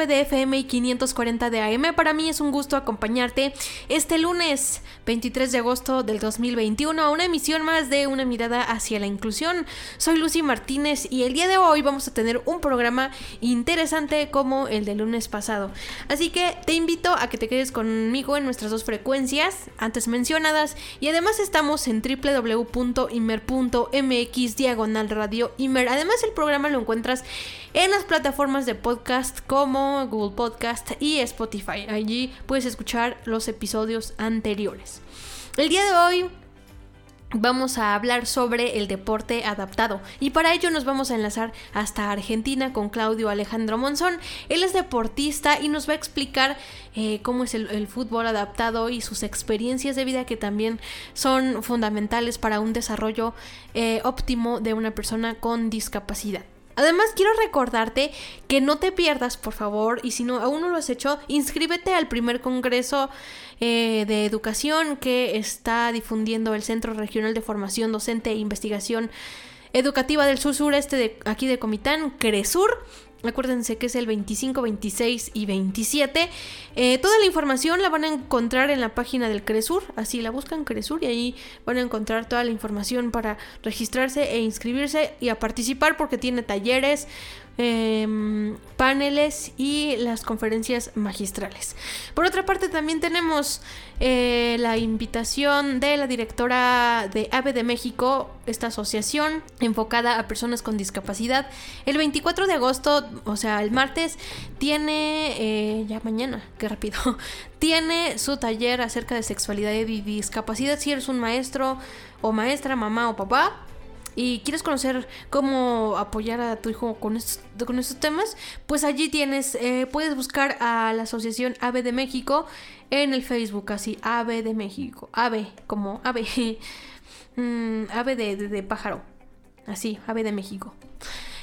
107.9 de FM y 540 de AM. Para mí es un gusto acompañarte este lunes 23 de agosto del 2021 a una emisión más de Una mirada hacia la inclusión. Soy Lucy Martínez y el día de hoy vamos a tener un programa interesante como el del lunes pasado. Así que te invito a que te quedes conmigo en nuestras dos frecuencias antes mencionadas y además estamos en www.imer.mx diagonal radio Imer. Además el programa lo encuentras en las plataformas de podcast como Google Podcast y Spotify. Allí puedes escuchar los episodios anteriores. El día de hoy vamos a hablar sobre el deporte adaptado y para ello nos vamos a enlazar hasta Argentina con Claudio Alejandro Monzón. Él es deportista y nos va a explicar eh, cómo es el, fútbol adaptado y sus experiencias de vida que también son fundamentales para un desarrollo eh, óptimo de una persona con discapacidad. Además, quiero recordarte que no te pierdas, por favor, y si no aún no lo has hecho, inscríbete al primer congreso eh, de educación que está difundiendo el Centro Regional de Formación Docente e Investigación Educativa del Sur Sureste de aquí de Comitán, CRESUR. Acuérdense que es el 25, 26 y 27. Eh, toda la información la van a encontrar en la página del Cresur. Así la buscan Cresur y ahí van a encontrar toda la información para registrarse e inscribirse y a participar porque tiene talleres, eh, paneles y las conferencias magistrales. Por otra parte, también tenemos eh, la invitación de la directora de AVE de México, esta asociación enfocada a personas con discapacidad. El 24 de agosto, o sea, el martes, tiene, eh, ya mañana, qué rápido, tiene su taller acerca de sexualidad y discapacidad. Si eres un maestro o maestra, mamá o papá, y quieres conocer cómo apoyar a tu hijo con estos, temas, pues allí tienes, eh, puedes buscar a la Asociación AVE de México en el Facebook, así, AVE de México, AVE, como AVE, mm, AVE de, de, de pájaro, así, AVE de México.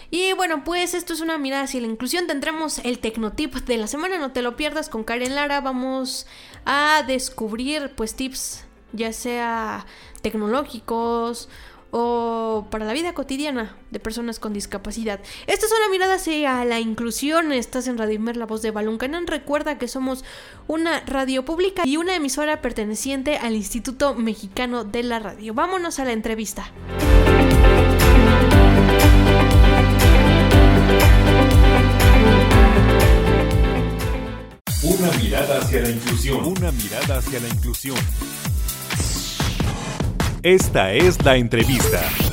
Y bueno, pues esto es una mirada hacia la inclusión. Tendremos el Tecnotip de la semana, no te lo pierdas con Karen Lara. Vamos a descubrir pues tips ya sea tecnológicos o para la vida cotidiana de personas con discapacidad. Esta es una mirada hacia la inclusión. Estás en Radio Imer, la voz de Balún Canán. Recuerda que somos una radio pública y una emisora perteneciente al Instituto Mexicano de la Radio. Vámonos a la entrevista. Una mirada hacia la inclusión. Una mirada hacia la inclusión. Esta es la entrevista.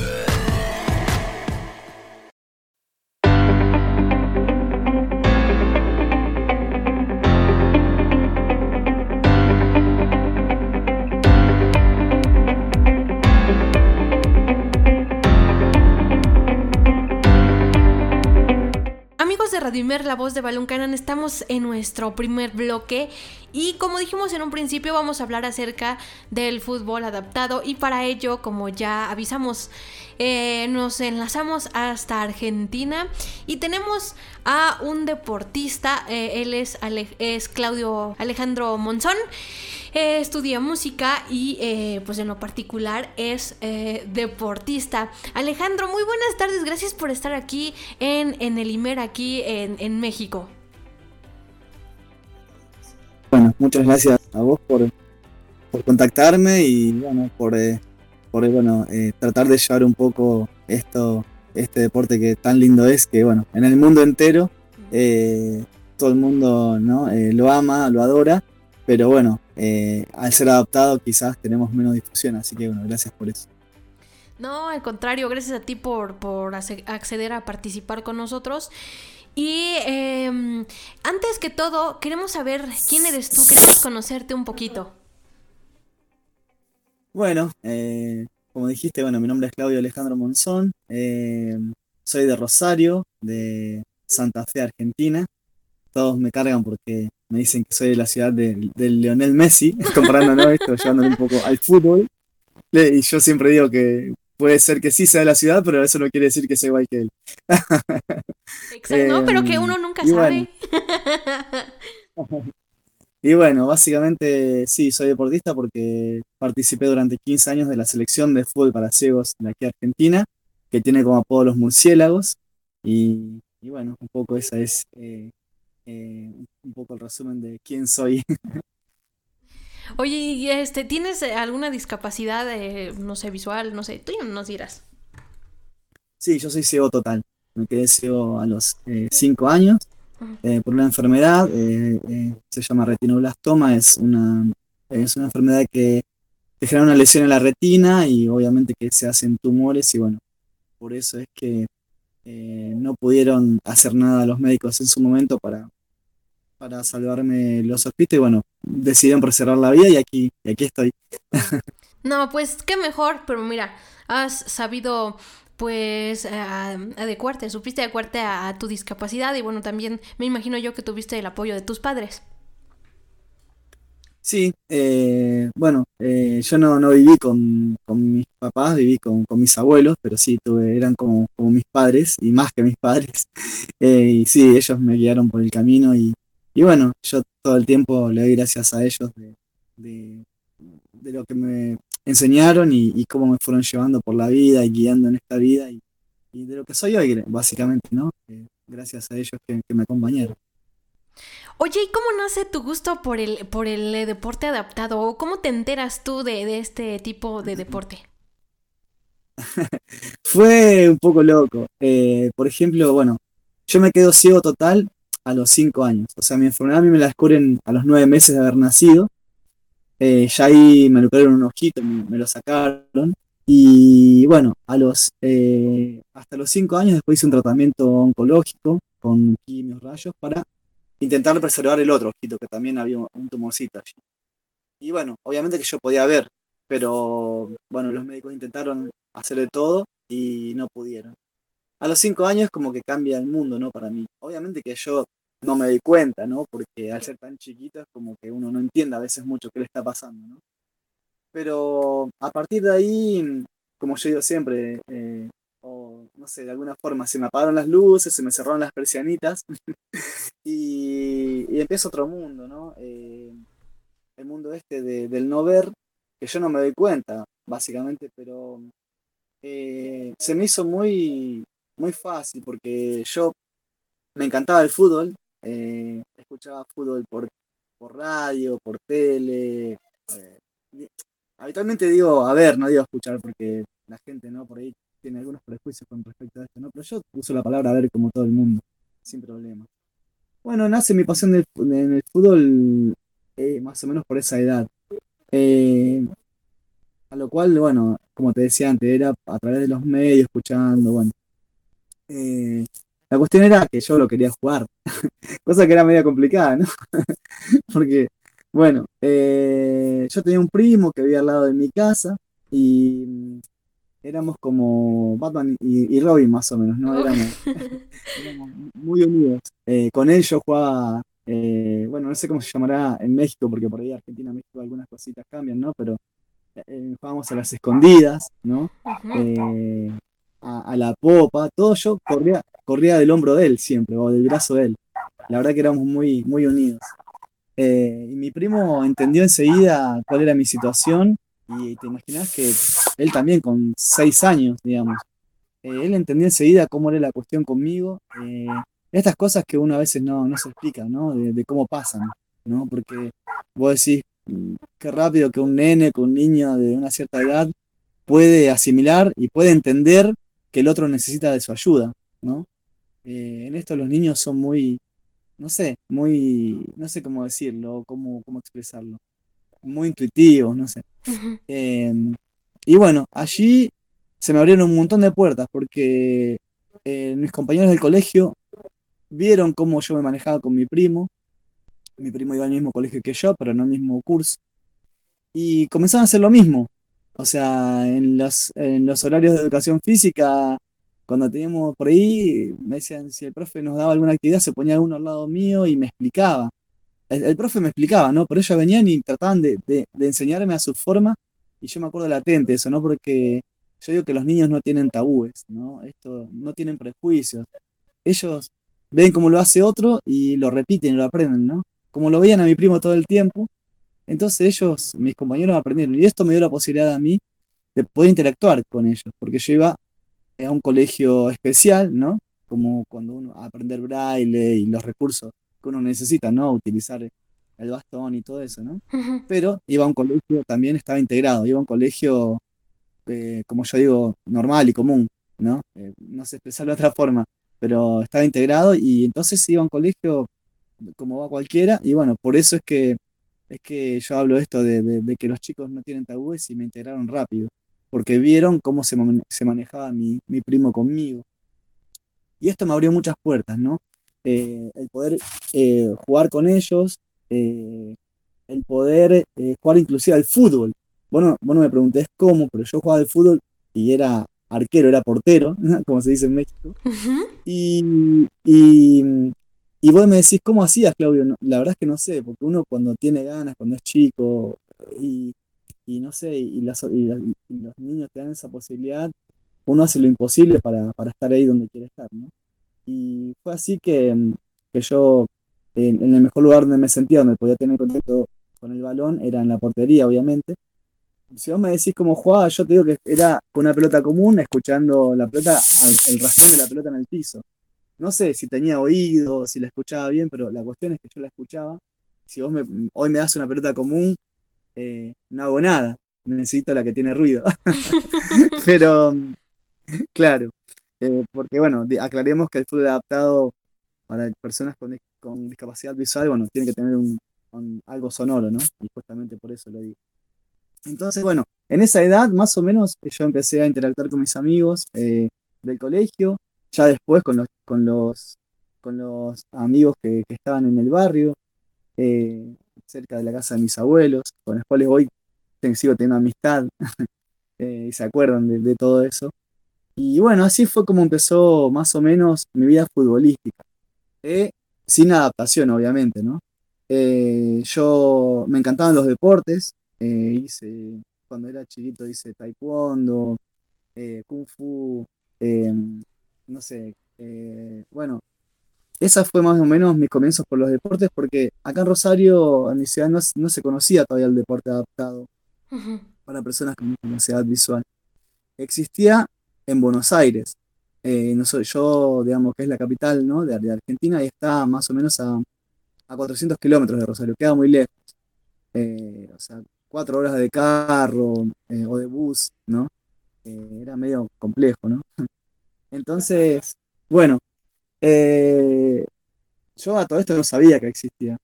Imer, la voz de Balón Canan, estamos en nuestro primer bloque y como dijimos en un principio vamos a hablar acerca del fútbol adaptado y para ello, como ya avisamos, eh, nos enlazamos hasta Argentina y tenemos a un deportista, eh, él es, es Claudio Alejandro Monzón. Eh, estudia música y eh, pues en lo particular es eh, deportista. Alejandro, muy buenas tardes, gracias por estar aquí en, en el IMER, aquí en, en México. Bueno, muchas gracias a vos por, por contactarme y bueno, por, eh, por bueno, eh, tratar de llevar un poco esto, este deporte que tan lindo es, que bueno, en el mundo entero todo el mundo ¿no? lo ama, lo adora, pero bueno, al ser adaptado quizás tenemos menos difusión, así que bueno, gracias por eso. No, al contrario, gracias a ti por, por acceder a participar con nosotros. Y em, antes que todo, queremos saber quién eres tú, queremos conocerte un poquito. Bueno, eh, como dijiste, bueno, mi nombre es Claudio Alejandro Monzón, eh, soy de Rosario, de Santa Fe, Argentina. Todos me cargan porque me dicen que soy de la ciudad de, de Leonel Messi, comparándonos esto, llevándolo un poco al fútbol. Y yo siempre digo que puede ser que sí sea de la ciudad, pero eso no quiere decir que sea igual que él. Exacto, no, pero que em, uno nunca sabe. y bueno, básicamente sí, soy deportista porque participé durante 15 años de la selección de fútbol para ciegos de aquí a Argentina, que tiene como apodo los murciélagos. Y, bueno, un poco esa es eh, eh, un poco el resumen de quién soy. Oye, ¿y este, ¿tienes eh, alguna discapacidad, no sé, visual? No sé, tú nos dirás. Sí, yo soy ciego total. Me quedé ciego a los 5 eh, años eh, por una enfermedad. se llama retinoblastoma. Es una, es una enfermedad que te genera una lesión en la retina y obviamente que se hacen tumores. Y bueno, por eso es que no pudieron hacer nada los médicos en su momento para, para salvarme los hospitales y bueno, decidieron preservar la vida y aquí, y aquí estoy. no, pues qué mejor, pero mira, has sabido pues adecuarte, supiste adecuarte a, tu discapacidad y bueno, también me imagino yo que tuviste el apoyo de tus padres. Sí, eh, bueno, eh, yo no, no viví con, mis papás, viví con, mis abuelos, pero sí, tuve, eran como, como mis padres y más que mis padres. Eh, y sí, ellos me guiaron por el camino y, y bueno, yo todo el tiempo le doy gracias a ellos de, lo que me enseñaron y, cómo me fueron llevando por la vida y guiando en esta vida y, de lo que soy hoy, básicamente, ¿no? Eh, gracias a ellos que, me acompañaron. Oye, ¿y cómo nace tu gusto por el, por el eh, deporte adaptado? ¿O cómo te enteras tú de, este tipo de deporte? Fue un poco loco. Eh, por ejemplo, bueno, yo me quedo ciego total a los 5 años. O sea, mi enfermedad a mí me la descubren a los 9 meses de haber nacido. Eh, ya ahí me lo un ojito, me, lo sacaron. Y bueno, a los, eh, hasta los 5 años después hice un tratamiento oncológico con quimios, rayos, para intentar preservar el otro ojito, que también había un tumorcito allí. Y bueno, obviamente que yo podía ver, pero bueno, los médicos intentaron hacer de todo y no pudieron a los cinco años como que cambia el mundo, ¿no? Para mí. Obviamente que yo no me doy cuenta, ¿no? Porque al ser tan chiquito es como que uno no entiende a veces mucho qué le está pasando, ¿no? Pero a partir de ahí, como yo digo siempre, eh, o no sé, de alguna forma se me apagaron las luces, se me cerraron las persianitas y, y, empieza otro mundo, ¿no? Eh, el mundo este del no ver, que yo no me doy cuenta, básicamente, pero eh, se me hizo muy, muy fácil porque yo me encantaba el fútbol, eh, escuchaba fútbol por, por radio, por tele. Eh, habitualmente digo a ver, no digo escuchar porque la gente no por ahí tiene algunos prejuicios con respecto a esto, ¿no? Pero yo uso la palabra a ver como todo el mundo, sin problema. Bueno, nace mi pasión del, en el fútbol eh, más o menos por esa edad. a lo cual, bueno, como te decía antes, era a través de los medios, escuchando, bueno, la cuestión era que yo lo quería jugar, cosa que era media complicada, ¿no? Porque, bueno, eh, yo tenía un primo que vivía al lado de mi casa y éramos como Batman y, Robin más o menos, ¿no? Éramos, muy unidos. Eh, con él yo jugaba, bueno, no sé cómo se llamará en México, porque por ahí Argentina, México algunas cositas cambian, ¿no? Pero jugábamos a las escondidas, ¿no? a, la popa, todo yo corría, corría del hombro de él siempre, o del brazo de él. La verdad que éramos muy, muy unidos. Eh, y mi primo entendió enseguida cuál era mi situación y te imaginas que él también con seis años, digamos, eh, él entendió enseguida cómo era la cuestión conmigo. Eh, estas cosas que uno a veces no, no se explica, ¿no? De, cómo pasan. ¿no? Porque vos decís, mm, qué rápido que un nene, que un niño de una cierta edad puede asimilar y puede entender que el otro necesita de su ayuda, ¿no? Eh, en esto los niños son muy, no sé, muy, no sé cómo decirlo, cómo, cómo expresarlo, muy intuitivos, no sé. Em, y bueno, allí se me abrieron un montón de puertas porque eh, mis compañeros del colegio vieron cómo yo me manejaba con mi primo. Mi primo iba al mismo colegio que yo, pero no al mismo curso. Y comenzaron a hacer lo mismo. O sea, en los, en los horarios de educación física, cuando teníamos por ahí, me decían si el profe nos daba alguna actividad, se ponía uno al lado mío y me explicaba. El, profe me explicaba, ¿no? Pero ellos venían y trataban de, de, de enseñarme a su forma y yo me acuerdo latente eso, ¿no? Porque yo digo que los niños no tienen tabúes, ¿no? Esto, no tienen prejuicios. Ellos ven cómo lo hace otro y lo repiten lo aprenden, ¿no? Como lo veían a mi primo todo el tiempo, entonces ellos, mis compañeros, aprendieron. Y esto me dio la posibilidad a mí de poder interactuar con ellos, porque yo iba a un colegio especial, ¿no? Como cuando uno aprender braille y los recursos que uno necesita, ¿no? Utilizar el bastón y todo eso, ¿no? Pero iba a un colegio, también estaba integrado, iba a un colegio, eh, como yo digo, normal y común, ¿no? Eh, no sé expresarlo de otra forma, pero estaba integrado y entonces iba a un colegio como va cualquiera y bueno, por eso es que, es que yo hablo esto de, de, que los chicos no tienen tabúes y me integraron rápido, porque vieron cómo se, se manejaba mi, mi, primo conmigo. Y esto me abrió muchas puertas, ¿no? Eh, el poder jugar con ellos, eh, el poder eh, jugar inclusive al fútbol. Bueno, bueno, me pregunté cómo, pero yo jugaba al fútbol y era arquero, era portero, como se dice en México. y, y, y, vos me decís, ¿cómo hacías, Claudio? la verdad es que no sé, porque uno cuando tiene ganas, cuando es chico, y, y no sé, y, las, y, los niños te dan esa posibilidad, uno hace lo imposible para, para estar ahí donde quiere estar, ¿no? Y fue así que, que yo en, el mejor lugar donde me sentía, donde podía tener contacto con el balón, era en la portería, obviamente. Si vos me decís cómo jugaba, yo te digo que era con una pelota común, escuchando la pelota, el rastreo de la pelota en el piso. No sé si tenía oído, si la escuchaba bien, pero la cuestión es que yo la escuchaba. Si vos me, hoy me das una pelota común, eh, no hago nada. Necesito la que tiene ruido. pero, claro, eh, porque bueno, aclaremos que el fútbol adaptado para personas con, con discapacidad visual, bueno, tiene que tener un, algo sonoro, ¿no? Y justamente por eso lo digo. Entonces, bueno, en esa edad más o menos yo empecé a interactuar con mis amigos eh, del colegio, ya después con los, con los, con los amigos que, estaban en el barrio, eh, cerca de la casa de mis abuelos, con los cuales hoy sigo teniendo amistad eh, y se acuerdan de, de todo eso. Y bueno, así fue como empezó más o menos mi vida futbolística. Eh, sin adaptación, obviamente, ¿no? Eh, yo me encantaban los deportes, eh, hice, cuando era chiquito hice taekwondo, kung fu, no sé, bueno, esa fue más o menos mis comienzos por los deportes, porque acá en Rosario, en mi ciudad, no, se conocía todavía el deporte adaptado para personas con discapacidad visual. Existía en Buenos Aires, eh, no soy yo, digamos, que es la capital ¿no? de, Argentina y está más o menos a, a 400 kilómetros de Rosario, queda muy lejos. Eh, o sea, cuatro horas de carro eh, o de bus, ¿no? era medio complejo, ¿no? Entonces, bueno, yo a todo esto no sabía que existía.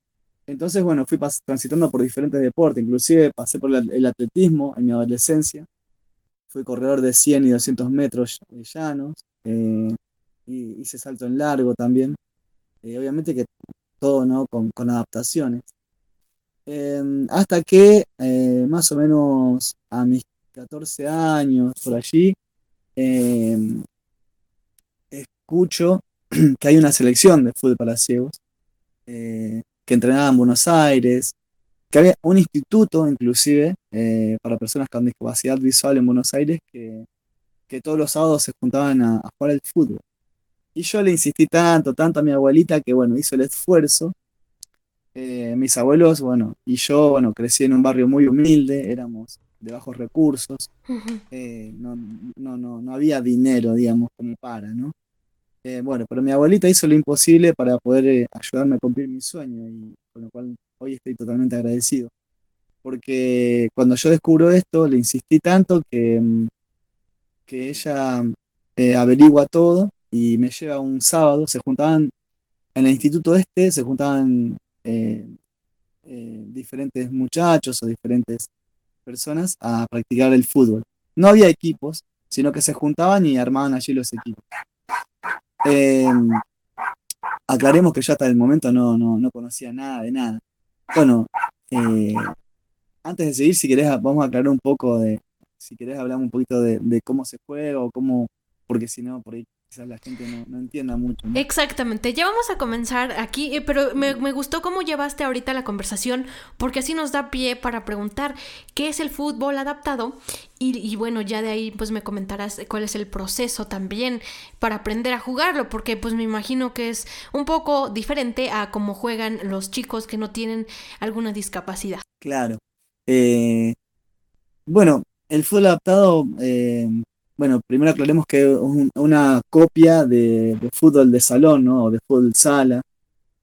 Entonces, bueno, fui transitando por diferentes deportes, inclusive pasé por el atletismo en mi adolescencia. Fui corredor de 100 y 200 metros llanos. Eh, hice salto en largo también. Eh, obviamente que todo ¿no? con, adaptaciones. Em, hasta que eh, más o menos a mis 14 años, por allí, em, escucho que hay una selección de fútbol para ciegos que entrenaba en Buenos Aires, que había un instituto inclusive para personas con discapacidad visual en Buenos Aires que que todos los sábados se juntaban a, jugar al fútbol. Y yo le insistí tanto, tanto a mi abuelita que, bueno, hizo el esfuerzo. Eh, mis abuelos, bueno, y yo, bueno, crecí en un barrio muy humilde, éramos de bajos recursos, eh, no, no, no, no había dinero, digamos, como para, ¿no? Eh, bueno, pero mi abuelita hizo lo imposible para poder eh, ayudarme a cumplir mi sueño y con lo cual hoy estoy totalmente agradecido. Porque cuando yo descubro esto, le insistí tanto que, mm, que ella eh, averigua todo y me lleva un sábado, se juntaban en el instituto este, se juntaban eh, diferentes muchachos o diferentes personas a practicar el fútbol. No había equipos, sino que se juntaban y armaban allí los equipos. Em, aclaremos que yo hasta el momento no, no, no conocía nada de nada. Bueno, eh, antes de seguir, si querés, vamos a aclarar un poco de, si querés, hablamos un poquito de, de cómo se juega o cómo, porque si no, por ahí quizás la gente no, no entienda mucho. ¿no? Exactamente, ya vamos a comenzar aquí, eh, pero me, me, gustó cómo llevaste ahorita la conversación, porque así nos da pie para preguntar qué es el fútbol adaptado y, y, bueno, ya de ahí pues me comentarás cuál es el proceso también para aprender a jugarlo, porque pues me imagino que es un poco diferente a cómo juegan los chicos que no tienen alguna discapacidad. Claro. Eh, bueno, el fútbol adaptado... Eh, bueno, primero aclaremos que es un, una copia de, fútbol de salón, ¿no? O de fútbol sala.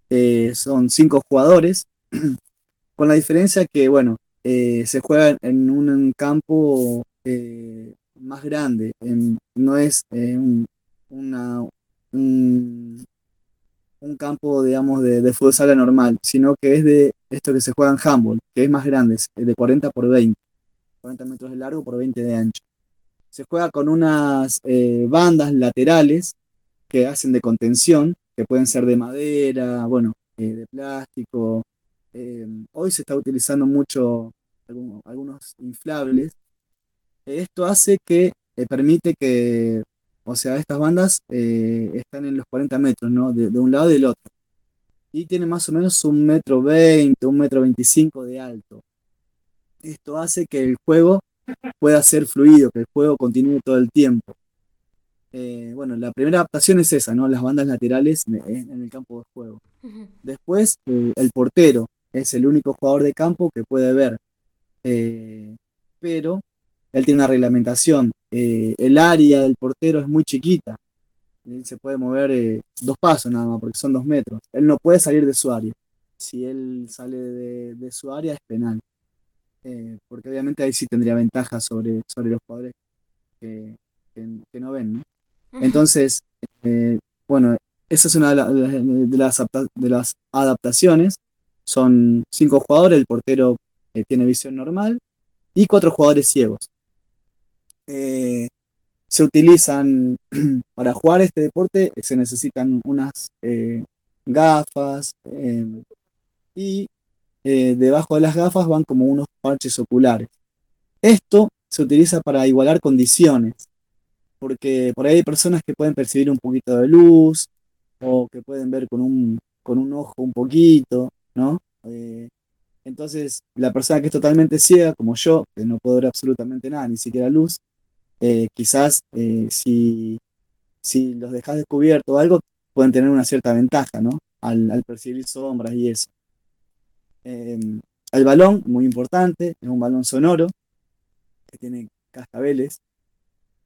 Eh, son cinco jugadores, con la diferencia que, bueno, eh, se juega en un, campo eh, más grande, no es un, campo, digamos, de, de, fútbol sala normal, sino que es de esto que se juega en handball, que es más grande, es de 40 por 20, 40 metros de largo por 20 de ancho se juega con unas eh, bandas laterales que hacen de contención, que pueden ser de madera, bueno, eh, de plástico. Eh, hoy se está utilizando mucho algunos, inflables. Esto hace que permite que, o sea, estas bandas están en los 40 metros, ¿no? De, de, un lado y del otro. Y tiene más o menos un metro 20, un metro 25 de alto. Esto hace que el juego pueda ser fluido, que el juego continúe todo el tiempo. Eh, bueno, la primera adaptación es esa, ¿no? Las bandas laterales en el campo de juego. Uh -huh. Después, eh, el portero es el único jugador de campo que puede ver. Eh, pero él tiene una reglamentación. El área del portero es muy chiquita. Él se puede mover dos pasos nada más, porque son dos metros. Él no puede salir de su área. Si él sale de, de su área es penal eh, porque obviamente ahí sí tendría ventaja sobre, sobre los jugadores que, que, que no ven. ¿no? Entonces, eh, bueno, esa es una de, la, de, las, de, las, adaptaciones. Son cinco jugadores, el portero eh, tiene visión normal y cuatro jugadores ciegos. Eh, se utilizan para jugar este deporte, se necesitan unas eh, gafas y eh, debajo de las gafas van como unos parches oculares. Esto se utiliza para igualar condiciones, porque por ahí hay personas que pueden percibir un poquito de luz o que pueden ver con un, con un ojo un poquito, ¿no? Eh, entonces, la persona que es totalmente ciega, como yo, que no puedo ver absolutamente nada, ni siquiera luz, eh, quizás si, si los dejas descubierto o algo, pueden tener una cierta ventaja, ¿no? Al, al percibir sombras y eso. Eh, el balón, muy importante, es un balón sonoro que tiene cascabeles.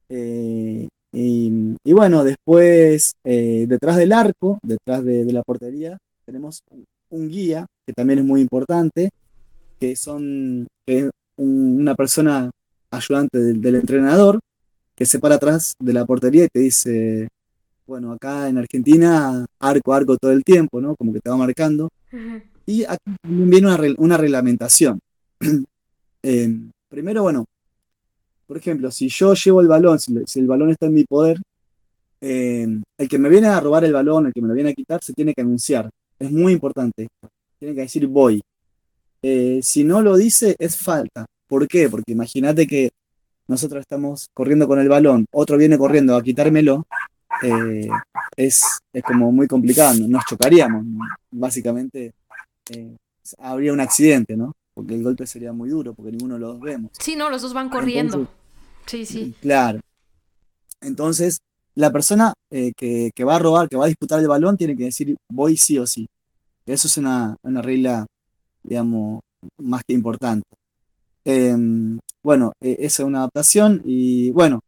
Eh, y, bueno, después, eh, detrás del arco, detrás de, la portería, tenemos un guía, que también es muy importante, que son un, una persona ayudante del, entrenador, que se para atrás de la portería y te dice, bueno, acá en Argentina, arco, arco todo el tiempo, ¿no? Como que te va marcando. Y aquí viene una, una reglamentación. eh, primero, bueno, por ejemplo, si yo llevo el balón, si, si el balón está en mi poder, eh, el que me viene a robar el balón, el que me lo viene a quitar, se tiene que anunciar. Es muy importante. Tiene que decir voy. Eh, si no lo dice, es falta. ¿Por qué? Porque imagínate que nosotros estamos corriendo con el balón, otro viene corriendo a quitármelo, eh, es, es como muy complicado, nos chocaríamos. Básicamente eh, habría un accidente, ¿no? Porque el golpe sería muy duro, porque ninguno de los dos vemos. Sí, no, los dos van corriendo. Entonces, sí, sí. Claro. Entonces, la persona eh, que, que, va a robar, que va a disputar el balón, tiene que decir voy sí o sí. Eso es una, una regla, digamos, más que importante. Eh, bueno, eh, esa es una adaptación y bueno,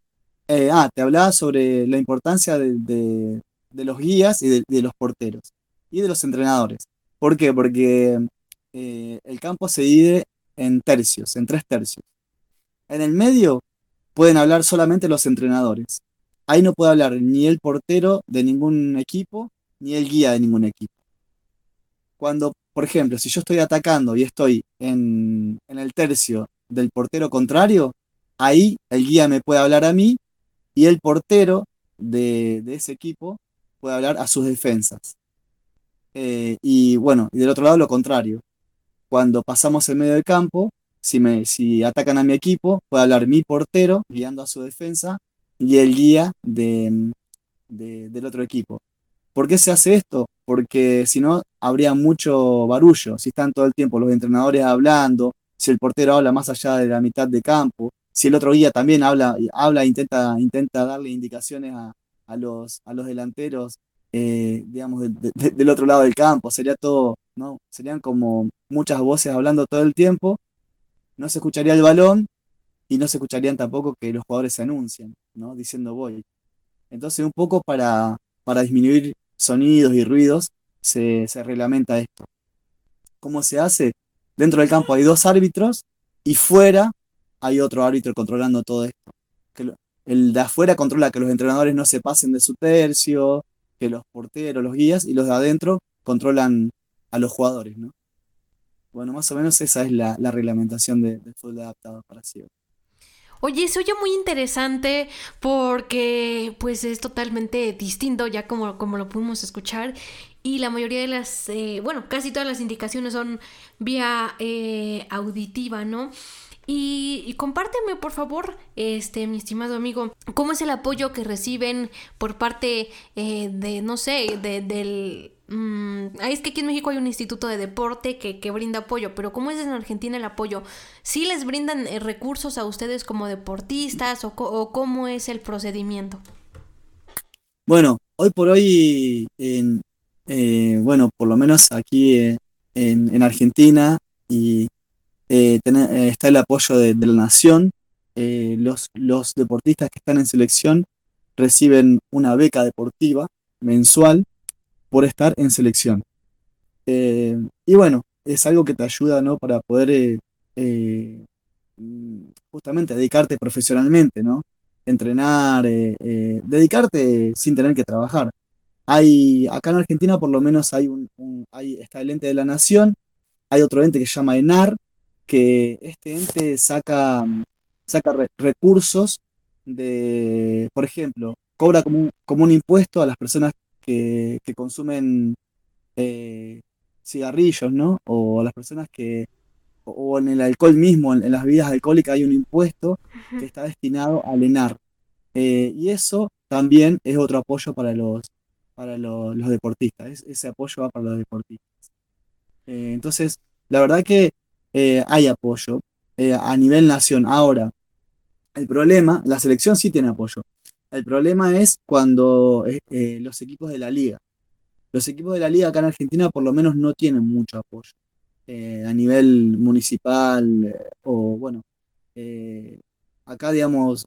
ah, te hablaba sobre la importancia de, de, de los guías y de, los porteros y de los entrenadores. ¿Por qué? Porque eh, el campo se divide en tercios, en tres tercios. En el medio pueden hablar solamente los entrenadores. Ahí no puede hablar ni el portero de ningún equipo, ni el guía de ningún equipo. Cuando, por ejemplo, si yo estoy atacando y estoy en, el tercio del portero contrario, ahí el guía me puede hablar a mí y el portero de, ese equipo puede hablar a sus defensas. Eh, y bueno, y del otro lado lo contrario. Cuando pasamos el medio del campo, si, me, si atacan a mi equipo, puede hablar mi portero guiando a su defensa y el guía de, del otro equipo. ¿Por qué se hace esto? Porque si no, habría mucho barullo. Si están todo el tiempo los entrenadores hablando, si el portero habla más allá de la mitad de campo, si el otro guía también habla, habla intenta, intenta darle indicaciones a, los, a los delanteros, eh, digamos, del otro lado del campo, sería todo, ¿no? Serían como muchas voces hablando todo el tiempo no se escucharía el balón y no se escucharían tampoco que los jugadores se anuncian, ¿no? Diciendo voy. Entonces, un poco para, para disminuir sonidos y ruidos, se, reglamenta esto. ¿Cómo se hace? Dentro del campo hay dos árbitros y fuera hay otro árbitro controlando todo esto. El de afuera controla que los entrenadores no se pasen de su tercio, que los porteros, los guías, y los de adentro controlan a los jugadores, ¿no? Bueno, más o menos esa es la, reglamentación del de fútbol adaptado para ciegos. Oye, se oye muy interesante porque pues es totalmente distinto ya como, como lo pudimos escuchar y la mayoría de las, eh, bueno, casi todas las indicaciones son vía eh, auditiva, ¿no? Y, compárteme, por favor, este, mi estimado amigo, cómo es el apoyo que reciben por parte eh, de, no sé, de, del... Mm, es que aquí en México hay un instituto de deporte que, que, brinda apoyo, pero ¿cómo es en Argentina el apoyo? ¿Sí les brindan eh, recursos a ustedes como deportistas o, cómo es el procedimiento? Bueno, hoy por hoy, en, eh, bueno, por lo menos aquí en, en Argentina y eh, eh, está el apoyo de, la nación. Eh, los, los deportistas que están en selección reciben una beca deportiva mensual por estar en selección. y bueno, es algo que te ayuda ¿no? para poder justamente dedicarte profesionalmente, ¿no? entrenar, dedicarte sin tener que trabajar. Hay, acá en Argentina por lo menos hay un, hay, está el ente de la nación, hay otro ente que se llama ENAR, que este ente saca, saca recursos de, por ejemplo, cobra como un, como un impuesto a las personas que, consumen eh, cigarrillos, ¿no? O a las personas que, o en el alcohol mismo, en, las bebidas alcohólicas hay un impuesto que está destinado a lenar. Eh, y eso también es otro apoyo para los, para los, deportistas, ese apoyo va para los deportistas. Eh, entonces, la verdad que eh, hay apoyo eh, a nivel nación. Ahora, el problema, la selección sí tiene apoyo. El problema es cuando eh, los equipos de la liga. Los equipos de la liga acá en Argentina por lo menos no tienen mucho apoyo. a nivel municipal o bueno, acá digamos,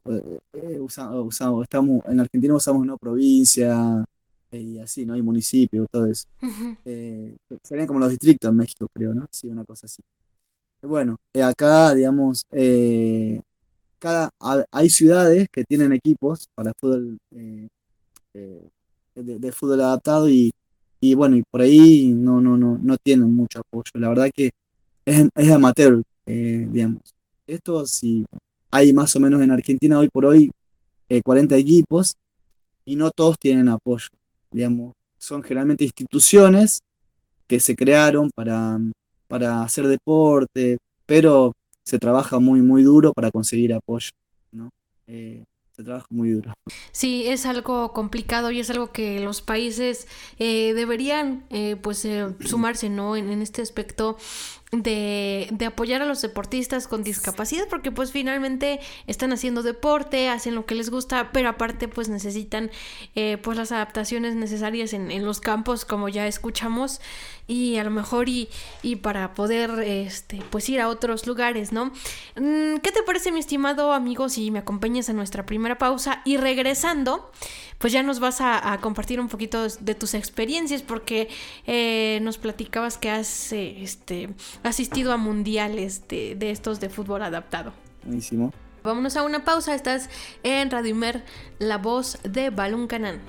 usamos, estamos, en Argentina usamos una provincia y así, ¿no? hay municipio, todo eso. serían como los distritos en México, creo, ¿no? Sí, una cosa así. Bueno, eh, acá, digamos, eh, cada, hay ciudades que tienen equipos para fútbol, eh, de, fútbol adaptado y, y, bueno, y por ahí no, no, no, no tienen mucho apoyo. La verdad que es, es amateur, digamos. Esto sí, hay más o menos en Argentina hoy por hoy 40 equipos y no todos tienen apoyo, digamos. Son generalmente instituciones que se crearon para para hacer deporte, pero se trabaja muy, muy duro para conseguir apoyo, ¿no? Eh, se trabaja muy duro. Sí, es algo complicado y es algo que los países eh, deberían, eh, pues, sumarse, ¿no? En, en, este aspecto de, de, apoyar a los deportistas con discapacidad porque pues finalmente están haciendo deporte, hacen lo que les gusta, pero aparte pues necesitan eh, pues las adaptaciones necesarias en, en, los campos como ya escuchamos y a lo mejor y, y, para poder este pues ir a otros lugares, ¿no? Mm, ¿Qué te parece mi estimado amigo si me acompañas a nuestra primera pausa y regresando pues ya nos vas a, compartir un poquito de tus experiencias porque eh, nos platicabas que has eh, este, asistido a mundiales de, de, estos de fútbol adaptado. Buenísimo. Vámonos a una pausa, estás en Radio Imer, la voz de Balún Canán.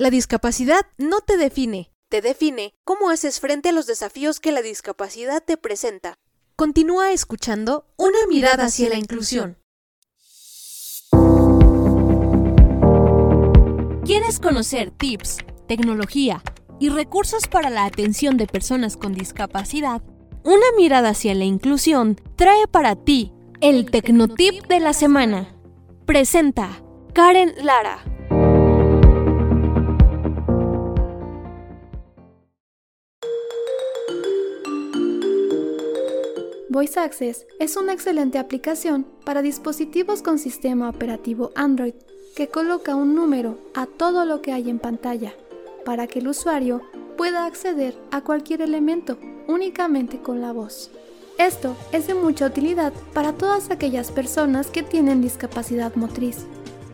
La discapacidad no te define, te define cómo haces frente a los desafíos que la discapacidad te presenta. Continúa escuchando Una mirada hacia la inclusión. ¿Quieres conocer tips, tecnología y recursos para la atención de personas con discapacidad? Una mirada hacia la inclusión trae para ti el Tecnotip de la semana. Presenta Karen Lara. Voice Access es una excelente aplicación para dispositivos con sistema operativo Android que coloca un número a todo lo que hay en pantalla para que el usuario pueda acceder a cualquier elemento únicamente con la voz. Esto es de mucha utilidad para todas aquellas personas que tienen discapacidad motriz,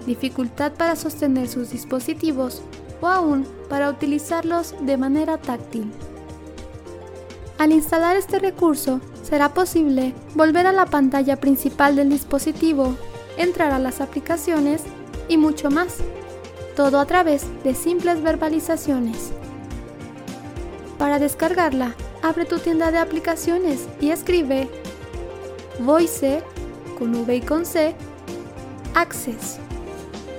dificultad para sostener sus dispositivos o aún para utilizarlos de manera táctil. Al instalar este recurso, será posible volver a la pantalla principal del dispositivo, entrar a las aplicaciones y mucho más, todo a través de simples verbalizaciones. Para descargarla, abre tu tienda de aplicaciones y escribe Voice con V y con C Access.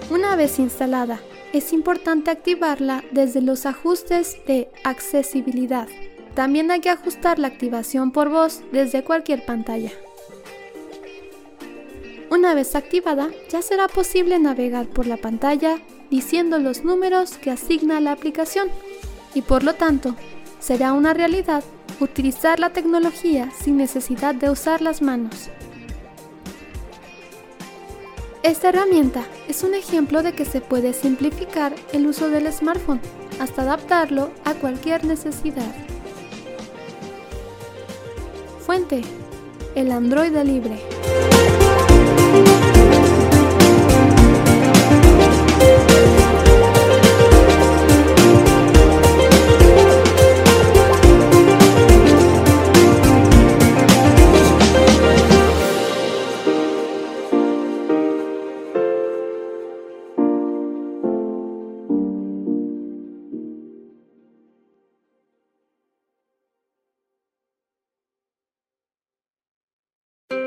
Una vez instalada, es importante activarla desde los ajustes de accesibilidad. También hay que ajustar la activación por voz desde cualquier pantalla. Una vez activada, ya será posible navegar por la pantalla diciendo los números que asigna la aplicación y por lo tanto, será una realidad utilizar la tecnología sin necesidad de usar las manos. Esta herramienta es un ejemplo de que se puede simplificar el uso del smartphone hasta adaptarlo a cualquier necesidad. Fuente, el androide libre.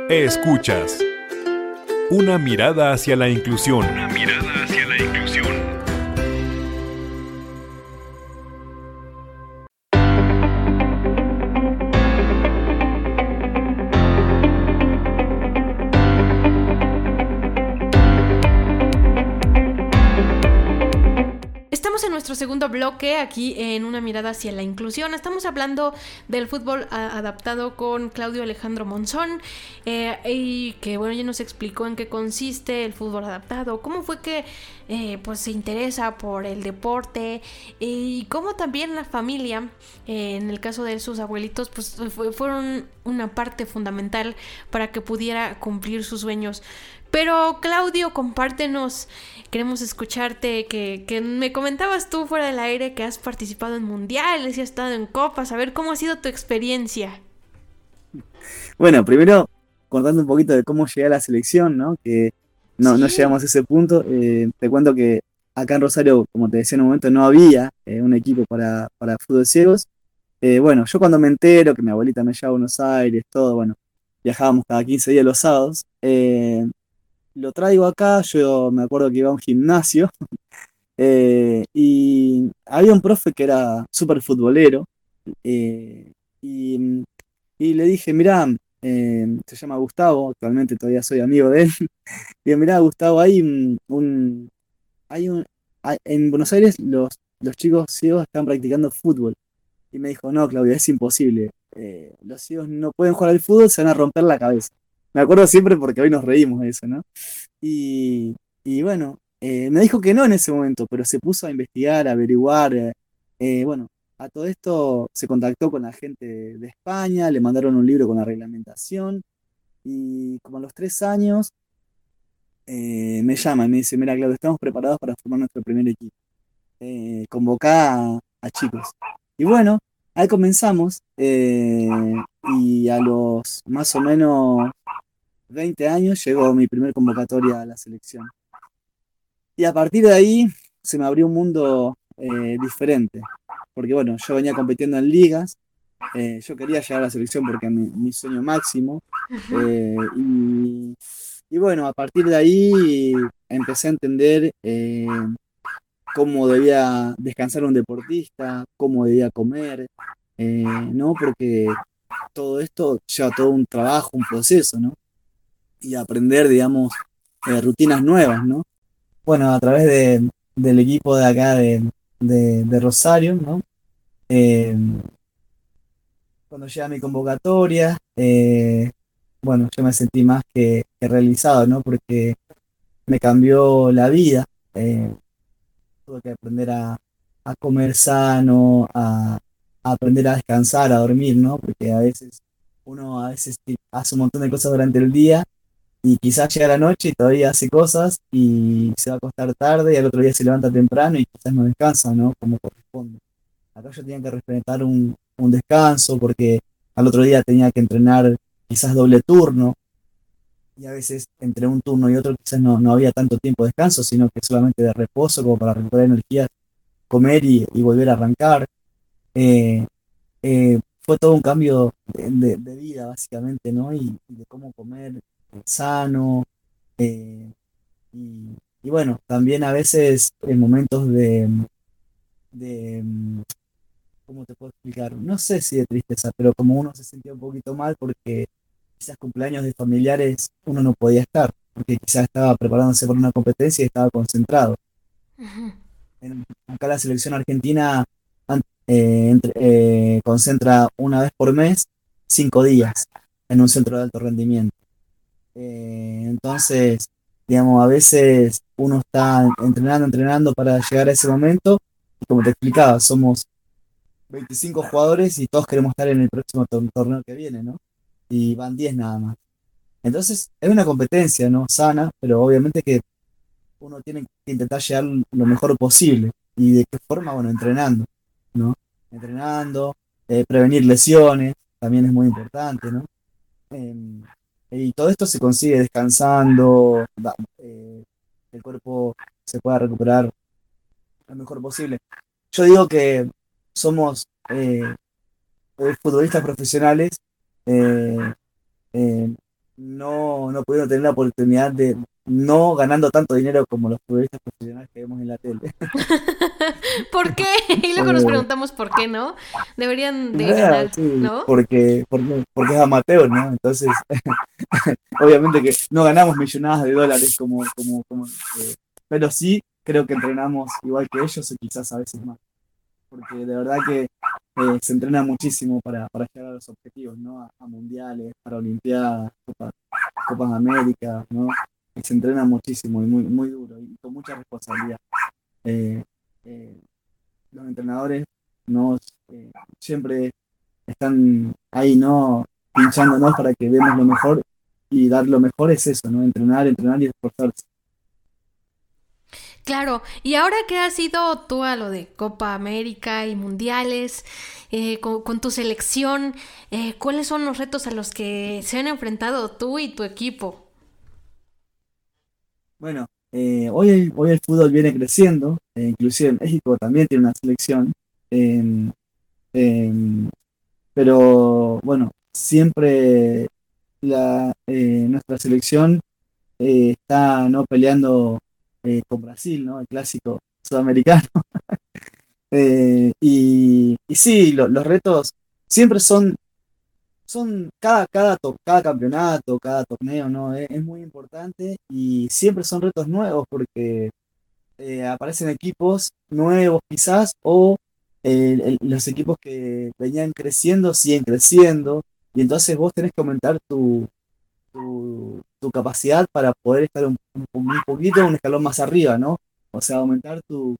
Escuchas. Una mirada hacia la inclusión. Una mirada nuestro segundo bloque aquí en una mirada hacia la inclusión. Estamos hablando del fútbol adaptado con Claudio Alejandro Monzón eh, y que bueno ya nos explicó en qué consiste el fútbol adaptado, cómo fue que eh, pues se interesa por el deporte y cómo también la familia, eh, en el caso de sus abuelitos, pues fue- fueron una parte fundamental para que pudiera cumplir sus sueños. Pero Claudio, compártenos, queremos escucharte, que, que me comentabas tú fuera del aire que has participado en mundiales y has estado en copas, a ver cómo ha sido tu experiencia. Bueno, primero contando un poquito de cómo llegué a la selección, ¿no? Que no, no llegamos a ese punto. Eh, te cuento que acá en Rosario, como te decía en un momento, no había eh, un equipo para, para fútbol ciegos. Eh, bueno, yo cuando me entero que mi abuelita me lleva a Buenos Aires, todo, bueno, viajábamos cada 15 días los sábados. eh, lo traigo acá, yo me acuerdo que iba a un gimnasio eh, y había un profe que era súper futbolero y, y le dije, mirá, se llama Gustavo, actualmente todavía soy amigo de él. Digo, mirá, Gustavo, hay un, hay un, en Buenos Aires los, los chicos ciegos están practicando fútbol. Y me dijo, no, Claudia, es imposible. Eh, los ciegos no pueden jugar al fútbol, se van a romper la cabeza. Me acuerdo siempre porque hoy nos reímos de eso, ¿no? Y, y bueno, eh, me dijo que no en ese momento, pero se puso a investigar, a averiguar. eh, bueno, a todo esto se contactó con la gente de España, le mandaron un libro con la reglamentación y como a los tres años me llama y me dice, mira Claudio, estamos preparados para formar nuestro primer equipo. Eh, convocá a chicos. Y bueno, ahí comenzamos eh, y a los más o menos 20 años llegó mi primer convocatoria a la selección. Y a partir de ahí se me abrió un mundo eh, diferente, porque bueno, yo venía compitiendo en ligas, eh, yo quería llegar a la selección porque mi, mi sueño máximo, eh, y, y bueno, a partir de ahí empecé a entender eh, cómo debía descansar un deportista, cómo debía comer, eh, ¿no? Porque todo esto lleva todo un trabajo, un proceso, ¿no? Y aprender, digamos, eh, rutinas nuevas, ¿no? Bueno, a través de, del equipo de acá de, Rosario, ¿no? Eh, cuando llega mi convocatoria, bueno, yo me sentí más que, realizado, ¿no? Porque me cambió la vida. Tuve que aprender a, a comer sano, a, aprender a descansar, a dormir, ¿no? Porque a veces uno a veces hace un montón de cosas durante el día y quizás llega la noche y todavía hace cosas y se va a acostar tarde y al otro día se levanta temprano y quizás no descansa, ¿no? Como corresponde. Acá yo tenía que respetar un, un descanso porque al otro día tenía que entrenar quizás doble turno y a veces entre un turno y otro quizás no, no había tanto tiempo de descanso, sino que solamente de reposo como para recuperar energías, comer y, y volver a arrancar. Eh, eh, fue todo un cambio de, de- de vida básicamente, ¿no? Y, y de cómo comer sano. eh, y, y bueno, también a veces en momentos de, de, ¿cómo te puedo explicar? No sé si de tristeza, pero como uno se sentía un poquito mal porque quizás cumpleaños de familiares uno no podía estar, porque quizás estaba preparándose para una competencia y estaba concentrado. En- acá la selección argentina eh, entre- eh, concentra una vez por mes cinco días en un centro de alto rendimiento. Eh, entonces, digamos, a veces uno está entrenando, entrenando para llegar a ese momento y como te explicaba, somos 25 jugadores y todos queremos estar en el próximo tor- torneo que viene, ¿no? Y van 10 nada más. Entonces, es una competencia, ¿no? Sana, pero obviamente que uno tiene que intentar llegar lo mejor posible. ¿Y de qué forma? Bueno, entrenando, ¿no? Entrenando, eh, prevenir lesiones, también es muy importante, ¿no? Em, y todo esto se consigue descansando, eh, el cuerpo se pueda recuperar lo mejor posible. Yo digo que somos eh, eh, futbolistas profesionales eh, eh, no, no pudieron tener la oportunidad de, no ganando tanto dinero como los futbolistas profesionales que vemos en la tele. ¿Por qué? Y luego nos preguntamos por qué, ¿no? Deberían de ganar, ¿no? Porque, porque, porque, es amateur, ¿no? Entonces, obviamente que no ganamos millonadas de dólares como, como, como eh, pero sí creo que entrenamos igual que ellos o quizás a veces más. Porque de verdad que eh, se entrena muchísimo para, para, llegar a los objetivos, ¿no? A, mundiales, para olimpiadas, Copas, Copas América, ¿no? se entrena muchísimo y muy, muy duro y con mucha responsabilidad. Eh, eh, los entrenadores nos siempre están ahí, ¿no? Pinchándonos para que demos lo mejor y dar lo mejor es eso, ¿no? Entrenar, entrenar y esforzarse. Claro, y ahora que has ido tú a lo de Copa América y Mundiales, con, con, tu selección, ¿cuáles son los retos a los que se han enfrentado tú y tu equipo? Bueno, eh, hoy, el, fútbol viene creciendo, eh, inclusive México también tiene una selección, em, em, pero bueno, siempre la, eh, nuestra selección está no peleando con Brasil, ¿no? El clásico sudamericano. y, y sí, los retos siempre son son cada, cada, cada campeonato, cada torneo, ¿no? Es, muy importante y siempre son retos nuevos porque eh, aparecen equipos nuevos quizás o eh, los equipos que venían creciendo siguen creciendo y entonces vos tenés que aumentar tu, tu, capacidad para poder estar un, poquito un escalón más arriba, ¿no? O sea, aumentar tu,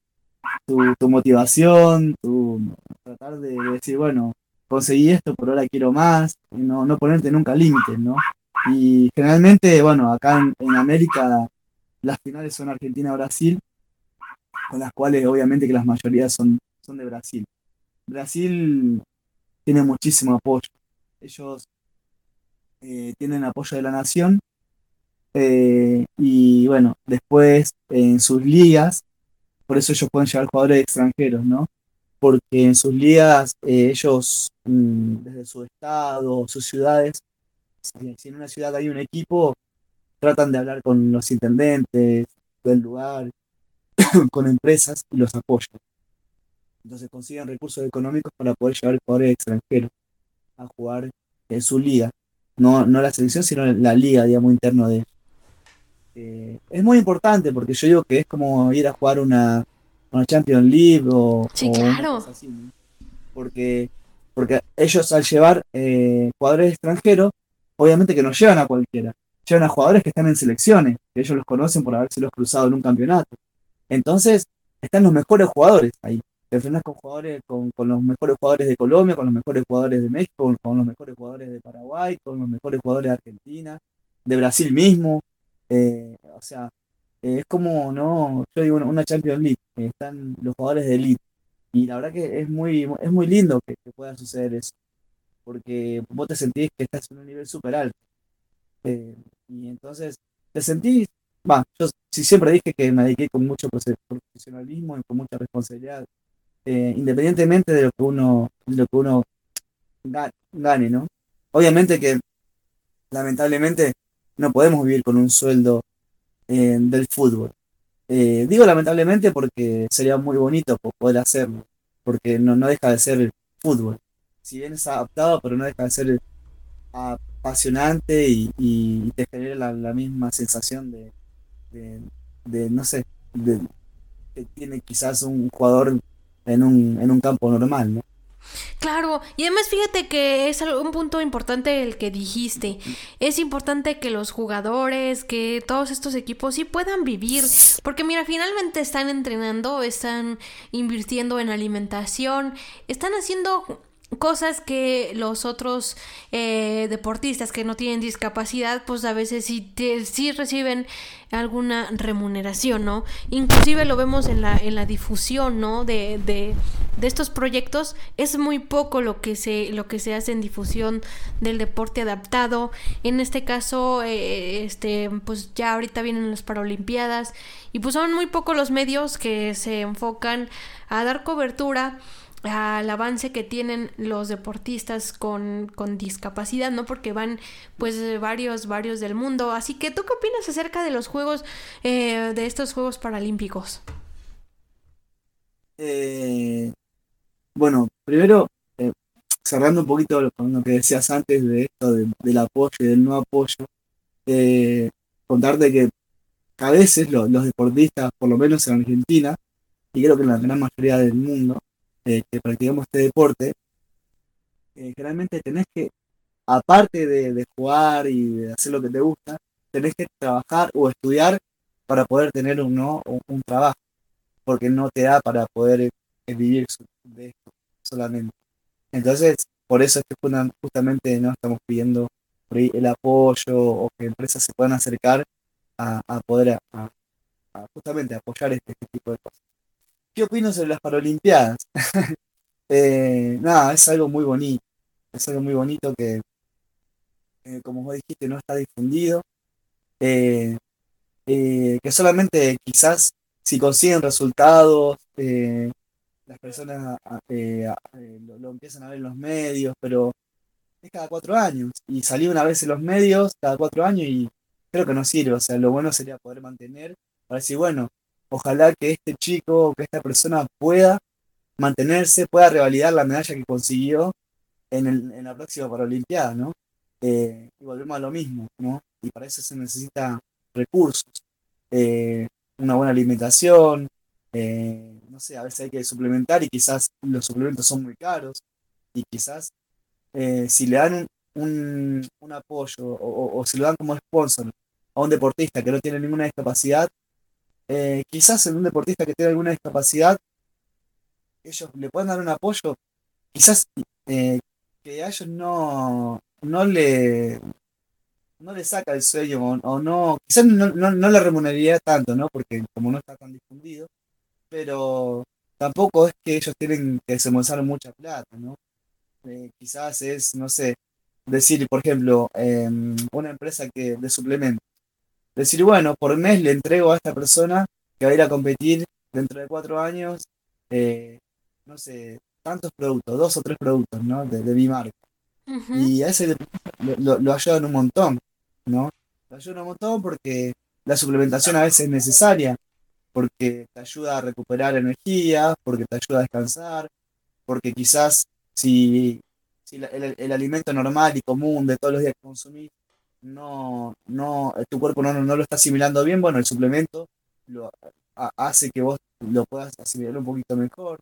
tu, motivación, tu, tratar de decir, bueno, conseguí esto, por ahora quiero más, no, no ponerte nunca límites, ¿no? Y generalmente, bueno, acá en, América las finales son Argentina-Brasil, con las cuales obviamente que las mayorías son, son de Brasil. Brasil tiene muchísimo apoyo. Ellos eh, tienen apoyo de la nación eh, y bueno, después en sus ligas, por eso ellos pueden llevar jugadores extranjeros, ¿no? porque en sus ligas eh, ellos, mm, desde su estado, sus ciudades, si en una ciudad hay un equipo, tratan de hablar con los intendentes del lugar, con empresas y los apoyan. Entonces consiguen recursos económicos para poder llevar jugadores extranjeros a jugar en su liga. No, no la selección, sino la liga, digamos, interno de eh, es muy importante porque yo digo que es como ir a jugar una, una Champions League o, sí, claro. porque, porque ellos al llevar eh, jugadores extranjeros, obviamente que no llevan a cualquiera, llevan a jugadores que están en selecciones, que ellos los conocen por haberse los cruzado en un campeonato. Entonces, están los mejores jugadores ahí. Te enfrentas con jugadores, con, con, los mejores jugadores de Colombia, con los mejores jugadores de México, con, los mejores jugadores de Paraguay, con los mejores jugadores de Argentina, de Brasil mismo. Eh, o sea, es como, no, yo digo, una Champions League, están los jugadores de elite. Y la verdad que es muy, es muy lindo que, pueda suceder eso, porque vos te sentís que estás en un nivel súper alto. Eh, y entonces te sentís, va, yo sí siempre dije que me dediqué con mucho profesionalismo y con mucha responsabilidad, eh, independientemente de lo que uno, de lo que uno gane, ¿no? Obviamente que lamentablemente no podemos vivir con un sueldo eh, del fútbol. Eh, digo lamentablemente porque sería muy bonito poder hacerlo, porque no, no deja de ser fútbol. Si bien es adaptado, pero no deja de ser apasionante y, te genera la, misma sensación de, de, no sé, de, que tiene quizás un jugador en un, en un campo normal, ¿no? Claro, y además fíjate que es un punto importante el que dijiste. Es importante que los jugadores, que todos estos equipos sí puedan vivir, porque mira, finalmente están entrenando, están invirtiendo en alimentación, están haciendo cosas que los otros eh, deportistas que no tienen discapacidad pues a veces sí, sí reciben alguna remuneración, ¿no? Inclusive lo vemos en la, en la difusión, ¿no? De, de, de, estos proyectos. Es muy poco lo que, se, lo que se hace en difusión del deporte adaptado. En este caso, eh, este, pues ya ahorita vienen las Paralimpiadas y pues son muy pocos los medios que se enfocan a dar cobertura al avance que tienen los deportistas con, con, discapacidad, ¿no? Porque van pues varios, varios del mundo. Así que, ¿tú qué opinas acerca de los Juegos, eh, de estos Juegos Paralímpicos? Eh, bueno, primero, eh, cerrando un poquito con lo que decías antes de esto, del apoyo y del no apoyo, eh, contarte que a veces los deportistas, por lo menos en Argentina, y creo que en la gran mayoría del mundo, eh, que practicamos este deporte, eh, generalmente tenés que, aparte de, jugar y de hacer lo que te gusta, tenés que trabajar o estudiar para poder tener un, ¿no? un, trabajo, porque no te da para poder eh, vivir de esto solamente. Entonces, por eso es que justamente no estamos pidiendo el apoyo o que empresas se puedan acercar a, poder justamente apoyar este, este tipo de cosas. ¿Qué opino sobre las Paralimpiadas? Eh, nada, es algo muy bonito. Es algo muy bonito que, eh, como vos dijiste, no está difundido. Eh, que solamente quizás si consiguen resultados, las personas lo, empiezan a ver en los medios, pero es cada cuatro años. Y salió una vez en los medios cada cuatro años y creo que no sirve. O sea, lo bueno sería poder mantener, para decir, bueno, Ojalá que este chico o que esta persona pueda mantenerse, pueda revalidar la medalla que consiguió en, el, en la próxima Paralimpiada, ¿no? Eh, y volvemos a lo mismo, ¿no? Y para eso se necesita recursos, eh, una buena alimentación, eh, no sé, a veces hay que suplementar y quizás los suplementos son muy caros y quizás si le dan un, un, apoyo o, o, si lo dan como sponsor a un deportista que no tiene ninguna discapacidad, eh, quizás en un deportista que tenga alguna discapacidad, ellos le puedan dar un apoyo, quizás eh, que a ellos no, no le no le saca el sueño o, no, quizás no, no, le remuneraría tanto, ¿no? Porque como no está tan difundido, pero tampoco es que ellos tienen que desembolsar mucha plata, ¿no? Eh, quizás es, no sé, decir, por ejemplo, em, una empresa que de suplementos Decir, bueno, por mes le entrego a esta persona que va a ir a competir dentro de cuatro años, eh, no sé, tantos productos, dos o tres productos, ¿no? De, mi marca. Y a ese lo, lo, ayudan un montón, ¿no? Lo ayudan un montón porque la suplementación a veces es necesaria, porque te ayuda a recuperar energía, porque te ayuda a descansar, porque quizás si, el, el, alimento normal y común de todos los días que consumís no, no, tu cuerpo no, no lo está asimilando bien, bueno, el suplemento lo, hace que vos lo puedas asimilar un poquito mejor,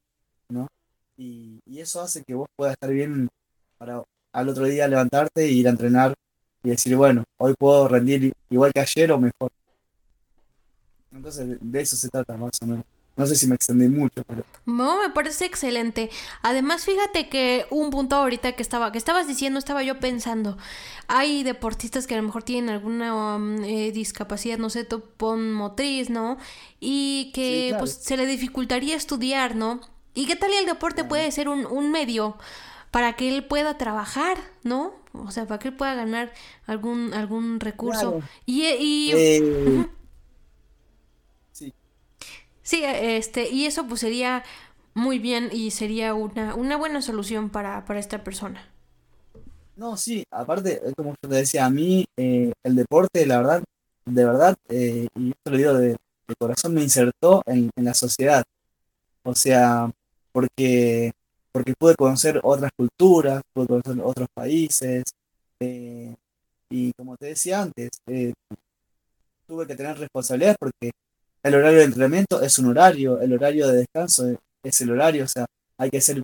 ¿no? Y, eso hace que vos puedas estar bien para al otro día levantarte e ir a entrenar y decir, bueno, hoy puedo rendir igual que ayer o mejor. Entonces, de eso se trata más o menos. No sé si me extendí mucho, pero. No, me parece excelente. Además, fíjate que un punto ahorita que estaba, que estabas diciendo, estaba yo pensando. Hay deportistas que a lo mejor tienen alguna um, eh, discapacidad, no sé, topón motriz, ¿no? Y que pues se le dificultaría estudiar, ¿no? ¿Y qué tal y el deporte puede ser un, un medio para que él pueda trabajar, ¿no? O sea, para que él pueda ganar algún, algún recurso. Y, y eh, Sí, este, y eso pues sería muy bien y sería una, una buena solución para, esta persona. No, sí, aparte, como te decía, a mí eh, el deporte, la verdad, de verdad, eh, y esto lo digo de, corazón, me insertó en, la sociedad. O sea, porque, porque pude conocer otras culturas, pude conocer otros países, eh, y como te decía antes, tuve que tener responsabilidades porque el horario de entrenamiento es un horario, el horario de descanso es el horario, o sea, hay que ser,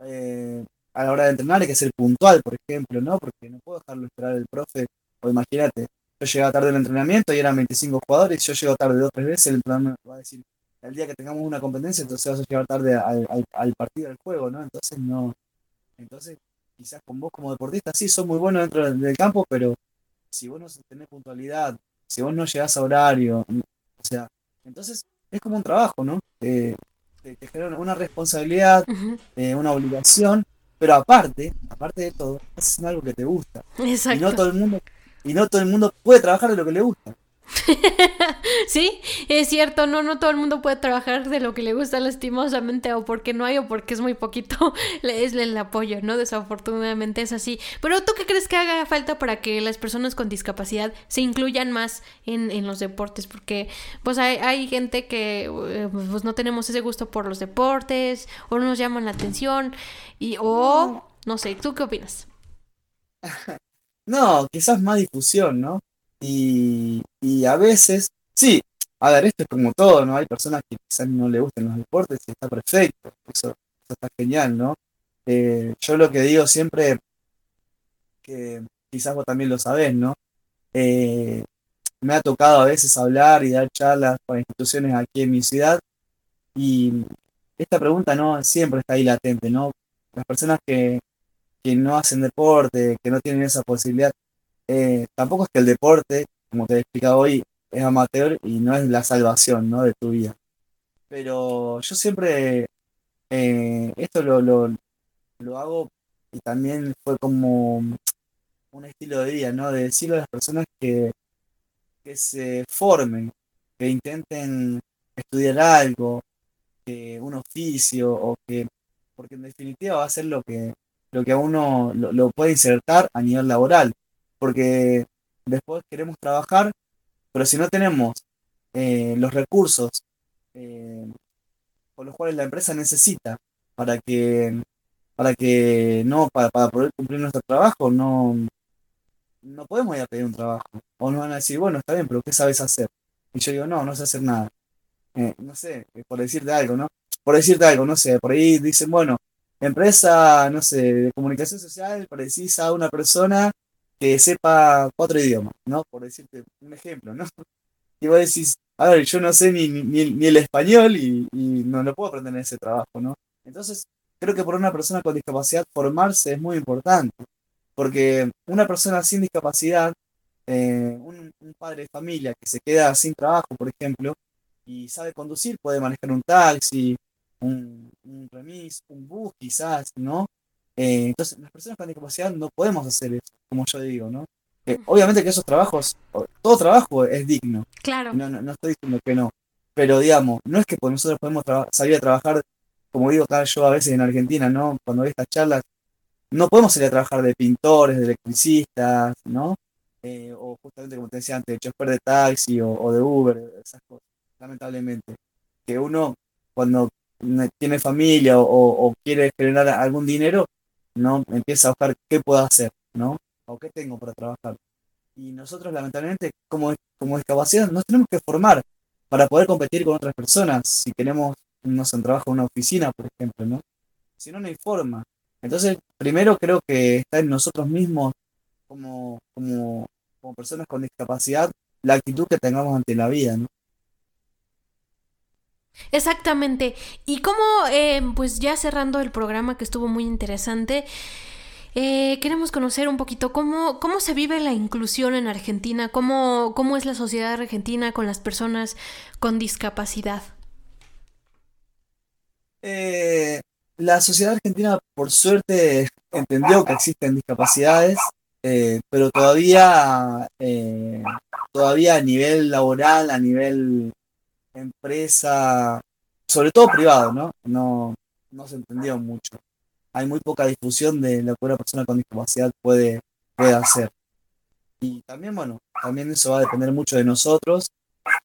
eh, a la hora de entrenar hay que ser puntual, por ejemplo, ¿no? Porque no puedo dejarlo esperar el profe, o imagínate, yo llegaba tarde al entrenamiento y eran 25 jugadores, yo llego tarde dos o tres veces, el entrenador va a decir, el día que tengamos una competencia, entonces vas a llegar tarde al, partido, del juego, ¿no? Entonces no, entonces quizás con vos como deportista sí son muy buenos dentro del campo, pero si vos no tenés puntualidad, si vos no llegás a horario, o sea, entonces es como un trabajo, ¿no? te, genera una responsabilidad, eh, una obligación, pero aparte, aparte de todo, es algo que te gusta. Exacto. Y no todo el mundo, y no todo el mundo puede trabajar de lo que le gusta. sí, es cierto, no, no todo el mundo puede trabajar de lo que le gusta lastimosamente o porque no hay o porque es muy poquito, es el apoyo, ¿no? Desafortunadamente es así. Pero ¿tú qué crees que haga falta para que las personas con discapacidad se incluyan más en, en los deportes? Porque pues hay, hay gente que eh, pues no tenemos ese gusto por los deportes o no nos llaman la atención y o no sé, ¿tú qué opinas? No, quizás más difusión, ¿no? Y, a veces, sí, a ver, esto es como todo, ¿no? Hay personas que quizás no le gusten los deportes y está perfecto, eso, está genial, ¿no? Eh, yo lo que digo siempre, que quizás vos también lo sabés, ¿no? Eh, me ha tocado a veces hablar y dar charlas para instituciones aquí en mi ciudad y esta pregunta no siempre está ahí latente, ¿no? Las personas que, que no hacen deporte, que no tienen esa posibilidad, eh, tampoco es que el deporte, como te he explicado hoy, es amateur y no es la salvación ¿no? de tu vida. Pero yo siempre eh, esto lo, lo, lo, hago y también fue como un estilo de vida, ¿no? De decirle a las personas que, que se formen, que intenten estudiar algo, que un oficio o que, porque en definitiva va a ser lo que, lo que a uno lo puede insertar a nivel laboral porque después queremos trabajar, pero si no tenemos eh, los recursos eh, los cuales la empresa necesita para que para que no para, poder cumplir nuestro trabajo no no podemos ir a pedir un trabajo. O nos van a decir bueno está bien pero qué sabes hacer y yo digo no no sé hacer nada eh, no sé por decirte algo no por decirte algo no sé por ahí dicen bueno empresa no sé de comunicación social precisa a una persona que sepa cuatro idiomas, ¿no? Por decirte un ejemplo, ¿no? Y vos decís, a ver, yo no sé ni, ni, el español y, no lo puedo aprender en ese trabajo, ¿no? Entonces, creo que por una persona con discapacidad formarse es muy importante, porque una persona sin discapacidad, eh, un, padre de familia que se queda sin trabajo, por ejemplo, y sabe conducir, puede manejar un taxi, un, un remis, un bus quizás, ¿no? Eh, entonces, las personas con discapacidad no podemos hacer eso, como yo digo, ¿no? obviamente que esos trabajos, todo trabajo es digno. Claro. No, no, estoy diciendo que no. Pero digamos, no es que nosotros podemos salir a trabajar, como digo acá yo a veces en Argentina, ¿no? Cuando doy estas charlas, no podemos salir a trabajar de pintores, de electricistas, ¿no? Eh, o justamente como te decía antes, de chofer de taxi o, de Uber, esas cosas, lamentablemente. Que uno, cuando tiene familia o, o quiere generar algún dinero, ¿no? Empieza a buscar qué puedo hacer, ¿no? O qué tengo para trabajar. Y nosotros, lamentablemente, como, como discapacidad, nos tenemos que formar para poder competir con otras personas. Si queremos, no sé, un trabajo en una oficina, por ejemplo, ¿no? Si no, no hay forma. Entonces, primero creo que está en nosotros mismos, como, como, como personas con discapacidad, la actitud que tengamos ante la vida, ¿no? Exactamente. Y como, eh, pues ya cerrando el programa que estuvo muy interesante, eh, queremos conocer un poquito cómo, cómo se vive la inclusión en Argentina, cómo, cómo es la sociedad argentina con las personas con discapacidad. Eh, la sociedad argentina, por suerte, entendió que existen discapacidades, pero todavía, todavía a nivel laboral, a nivel empresa, sobre todo privado, ¿no? No, no se entendió mucho. Hay muy poca difusión de lo que una persona con discapacidad puede, puede hacer. Y también, bueno, también eso va a depender mucho de nosotros,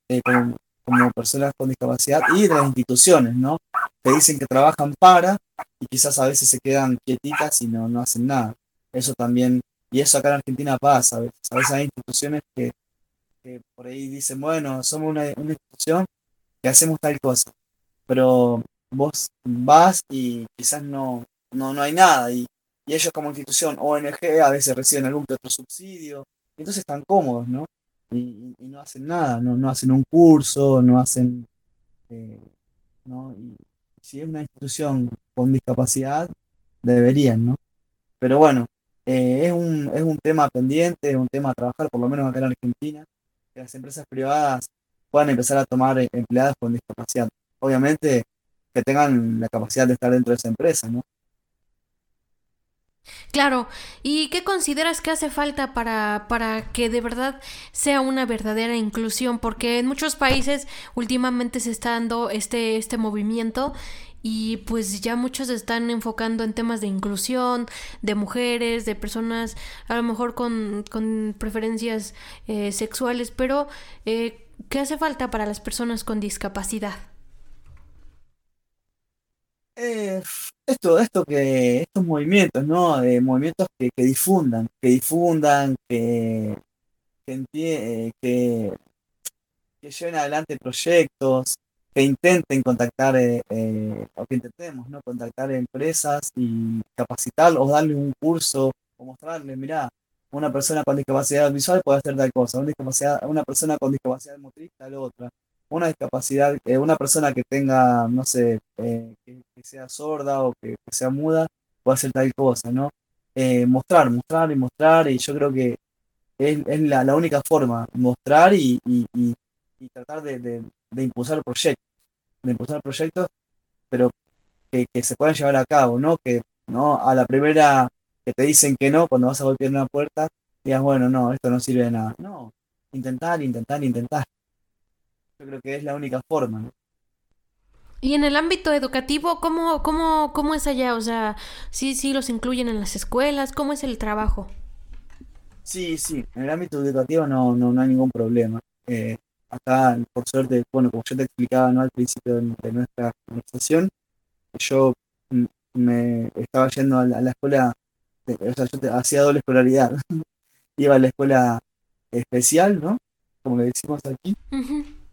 eh, como, personas con discapacidad y de las instituciones, ¿no? Que dicen que trabajan para y quizás a veces se quedan quietitas y no, no hacen nada. Eso también, y eso acá en Argentina pasa, a veces hay instituciones que, por ahí dicen, bueno, somos una, una institución que hacemos tal cosa, pero vos vas y quizás no, no, no hay nada y, ellos como institución ONG a veces reciben algún que otro subsidio, y entonces están cómodos, ¿no? Y, no hacen nada, no, no hacen un curso, no hacen... Eh, ¿no? Y si es una institución con discapacidad, deberían, ¿no? Pero bueno, eh, es, un, es un tema pendiente, es un tema a trabajar, por lo menos acá en Argentina, que las empresas privadas puedan empezar a tomar eh, empleadas con discapacidad. Obviamente que tengan la capacidad de estar dentro de esa empresa, ¿no? Claro, ¿y qué consideras que hace falta para, para que de verdad sea una verdadera inclusión? Porque en muchos países últimamente se está dando este, este movimiento y pues ya muchos están enfocando en temas de inclusión, de mujeres, de personas a lo mejor con, con preferencias eh, sexuales, pero eh, ¿qué hace falta para las personas con discapacidad? Eh, esto, esto que, estos movimientos, ¿no? De movimientos que, que difundan, que difundan, que, que, eh, que, que lleven adelante proyectos, que intenten contactar, eh, eh, o que intentemos, ¿no? Contactar empresas y capacitarlos, darles un curso, o mostrarles, mira, una persona con discapacidad visual puede hacer tal cosa, una, discapacidad, una persona con discapacidad motriz tal otra una discapacidad, eh, una persona que tenga, no sé, eh, que, sea sorda o que, sea muda, puede hacer tal cosa, ¿no? Eh, mostrar, mostrar y mostrar, y yo creo que es, la, única forma, mostrar y, tratar de, impulsar proyectos, de impulsar proyectos, pero que, se puedan llevar a cabo, ¿no? Que no a la primera que te dicen que no, cuando vas a golpear una puerta, digas, bueno, no, esto no sirve de nada. No, intentar, intentar, intentar. Yo creo que es la única forma, Y en el ámbito educativo, ¿cómo, cómo, cómo es allá? O sea, ¿sí, sí los incluyen en las escuelas? ¿Cómo es el trabajo? Sí, sí, en el ámbito educativo no, no, hay ningún problema. Eh, acá, por suerte, bueno, como yo te explicaba ¿no? al principio de, nuestra conversación, yo me estaba yendo a la, escuela, o sea, yo hacía doble escolaridad. Iba a la escuela especial, ¿no? Como le decimos aquí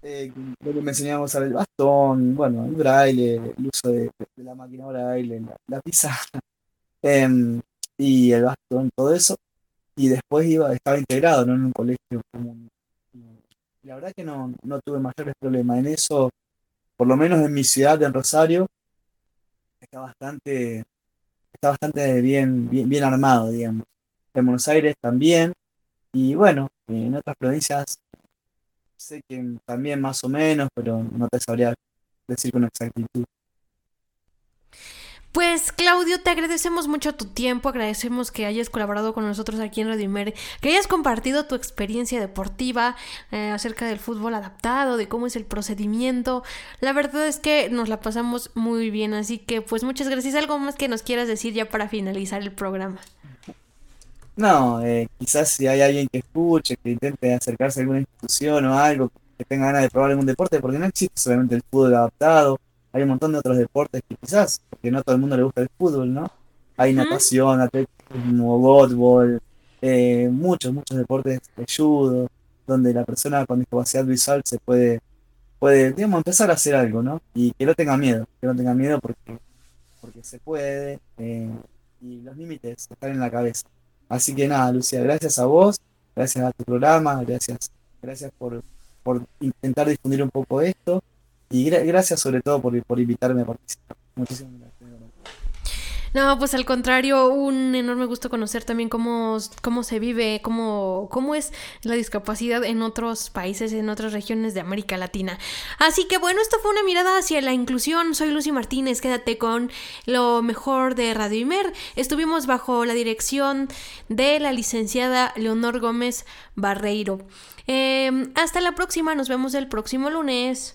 eh, me enseñamos a usar el bastón, bueno, el braille, el uso de, la máquina braille, la, la pizarra, em, y el bastón, todo eso. Y después iba, estaba integrado en un colegio común. La verdad que no, no tuve mayores problemas en eso, por lo menos en mi ciudad, en Rosario, está bastante, está bastante bien, bien, bien armado, digamos. En Buenos Aires también, y bueno, en otras provincias sé que también más o menos, pero no te sabría decir con exactitud. Pues Claudio, te agradecemos mucho tu tiempo, agradecemos que hayas colaborado con nosotros aquí en Radio Imer, que hayas compartido tu experiencia deportiva eh, acerca del fútbol adaptado, de cómo es el procedimiento. La verdad es que nos la pasamos muy bien, así que pues muchas gracias. ¿Algo más que nos quieras decir ya para finalizar el programa? No, eh, quizás si hay alguien que escuche, que intente acercarse a alguna institución o algo, que tenga ganas de probar algún deporte, porque no existe solamente el fútbol adaptado, hay un montón de otros deportes que quizás, porque no a todo el mundo le gusta el fútbol, ¿no? Hay natación, atletismo, fútbol, eh, muchos, muchos deportes de judo, donde la persona con discapacidad visual se puede, puede, digamos, empezar a hacer algo, ¿no? Y que no tenga miedo, que no tenga miedo porque, porque se puede, eh, y los límites están en la cabeza. Así que nada, Lucía, gracias a vos, gracias a tu programa, gracias, gracias por, intentar difundir un poco esto y gracias sobre todo por, por invitarme a participar. Muchísimas gracias. No, pues al contrario, un enorme gusto conocer también cómo, cómo se vive, cómo, cómo es la discapacidad en otros países, en otras regiones de América Latina. Así que bueno, esto fue una mirada hacia la inclusión. Soy Lucy Martínez, quédate con lo mejor de Radio Imer. Estuvimos bajo la dirección de la licenciada Leonor Gómez Barreiro. Em, hasta la próxima, nos vemos el próximo lunes.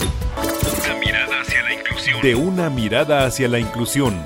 De una mirada hacia la inclusión